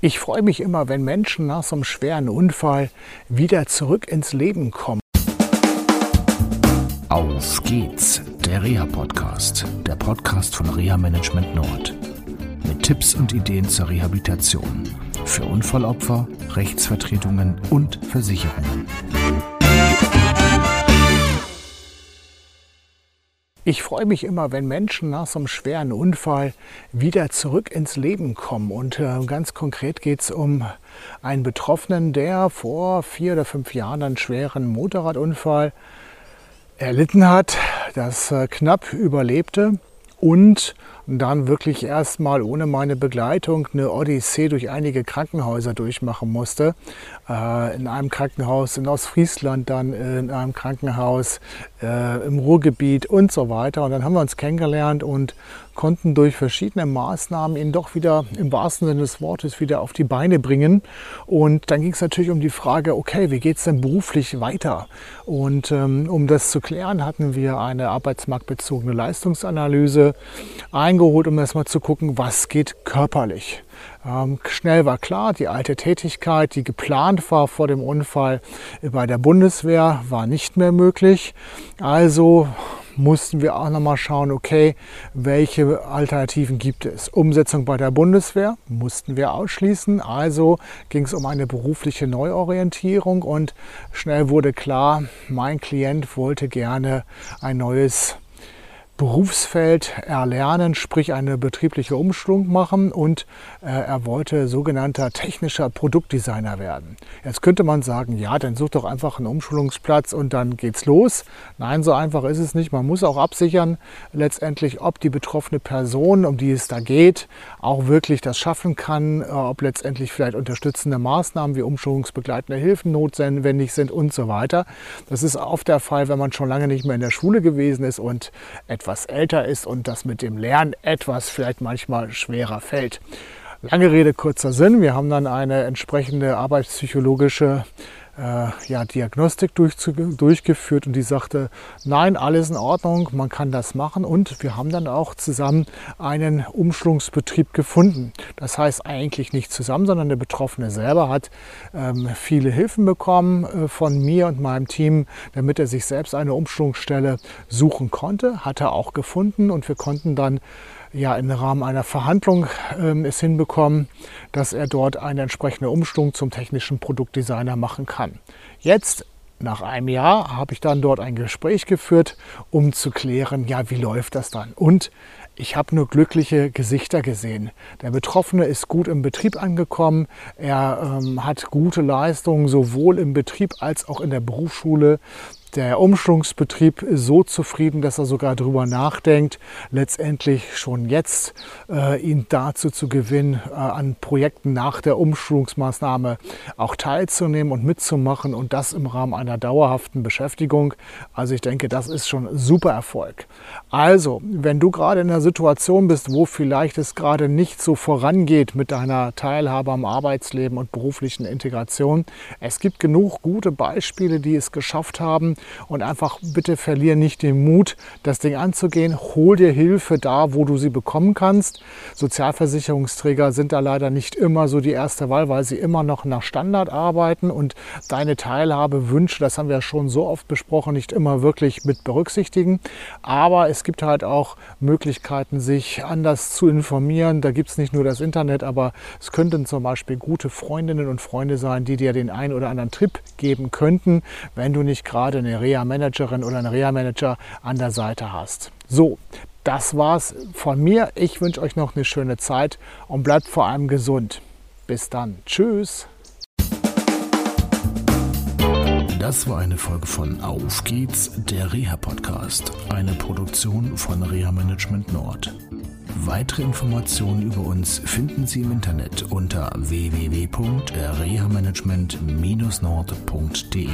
Ich freue mich immer, wenn Menschen nach so einem schweren Unfall wieder zurück ins Leben kommen. Auf geht's, der Reha-Podcast, der Podcast von Reha Management Nord. Mit Tipps und Ideen zur Rehabilitation für Unfallopfer, Rechtsvertretungen und Versicherungen. Ich freue mich immer, wenn Menschen nach so einem schweren Unfall wieder zurück ins Leben kommen. Und äh, ganz konkret geht es um einen Betroffenen, der vor vier oder fünf Jahren einen schweren Motorradunfall erlitten hat, das äh, knapp überlebte und dann wirklich erstmal ohne meine Begleitung eine Odyssee durch einige Krankenhäuser durchmachen musste. Äh, in einem Krankenhaus in Ostfriesland, dann in einem Krankenhaus äh, im Ruhrgebiet und so weiter. Und dann haben wir uns kennengelernt und konnten durch verschiedene Maßnahmen ihn doch wieder im wahrsten Sinne des Wortes wieder auf die Beine bringen. Und dann ging es natürlich um die Frage, okay, wie geht es denn beruflich weiter? Und ähm, um das zu klären, hatten wir eine arbeitsmarktbezogene Leistungsanalyse eingeholt, um erstmal zu gucken, was geht körperlich. Ähm, schnell war klar, die alte Tätigkeit, die geplant war vor dem Unfall bei der Bundeswehr, war nicht mehr möglich. Also mussten wir auch nochmal schauen, okay, welche Alternativen gibt es. Umsetzung bei der Bundeswehr mussten wir ausschließen. Also ging es um eine berufliche Neuorientierung und schnell wurde klar, mein Klient wollte gerne ein neues Berufsfeld erlernen, sprich eine betriebliche Umschulung machen und äh, er wollte sogenannter technischer Produktdesigner werden. Jetzt könnte man sagen, ja, dann such doch einfach einen Umschulungsplatz und dann geht's los. Nein, so einfach ist es nicht. Man muss auch absichern, letztendlich, ob die betroffene Person, um die es da geht, auch wirklich das schaffen kann, äh, ob letztendlich vielleicht unterstützende Maßnahmen wie umschulungsbegleitende Hilfen notwendig sind und so weiter. Das ist oft der Fall, wenn man schon lange nicht mehr in der Schule gewesen ist und etwas etwas älter ist und das mit dem Lernen etwas vielleicht manchmal schwerer fällt. Lange Rede, kurzer Sinn. Wir haben dann eine entsprechende arbeitspsychologische ja, Diagnostik durch, durchgeführt und die sagte, nein, alles in Ordnung, man kann das machen und wir haben dann auch zusammen einen Umschlungsbetrieb gefunden. Das heißt eigentlich nicht zusammen, sondern der Betroffene selber hat ähm, viele Hilfen bekommen äh, von mir und meinem Team, damit er sich selbst eine Umschlungsstelle suchen konnte, hat er auch gefunden und wir konnten dann ja im Rahmen einer Verhandlung ähm, es hinbekommen, dass er dort eine entsprechende Umstellung zum technischen Produktdesigner machen kann. Jetzt nach einem Jahr habe ich dann dort ein Gespräch geführt, um zu klären, ja, wie läuft das dann? Und ich habe nur glückliche Gesichter gesehen. Der Betroffene ist gut im Betrieb angekommen. Er ähm, hat gute Leistungen sowohl im Betrieb als auch in der Berufsschule der Umschwungsbetrieb ist so zufrieden, dass er sogar darüber nachdenkt, letztendlich schon jetzt äh, ihn dazu zu gewinnen, äh, an Projekten nach der Umschulungsmaßnahme auch teilzunehmen und mitzumachen und das im Rahmen einer dauerhaften Beschäftigung. Also ich denke, das ist schon super Erfolg. Also, wenn du gerade in einer Situation bist, wo vielleicht es gerade nicht so vorangeht mit deiner Teilhabe am Arbeitsleben und beruflichen Integration, es gibt genug gute Beispiele, die es geschafft haben, und einfach bitte verlier nicht den Mut, das Ding anzugehen. Hol dir Hilfe da, wo du sie bekommen kannst. Sozialversicherungsträger sind da leider nicht immer so die erste Wahl, weil sie immer noch nach Standard arbeiten und deine Teilhabewünsche, das haben wir schon so oft besprochen, nicht immer wirklich mit berücksichtigen. Aber es gibt halt auch Möglichkeiten, sich anders zu informieren. Da gibt es nicht nur das Internet, aber es könnten zum Beispiel gute Freundinnen und Freunde sein, die dir den einen oder anderen Tipp geben könnten, wenn du nicht gerade eine Reha-Managerin oder einen Reha-Manager an der Seite hast. So, das war's von mir. Ich wünsche euch noch eine schöne Zeit und bleibt vor allem gesund. Bis dann. Tschüss. Das war eine Folge von Auf geht's, der Reha-Podcast, eine Produktion von Reha Management Nord. Weitere Informationen über uns finden Sie im Internet unter www.rehamanagement-nord.de.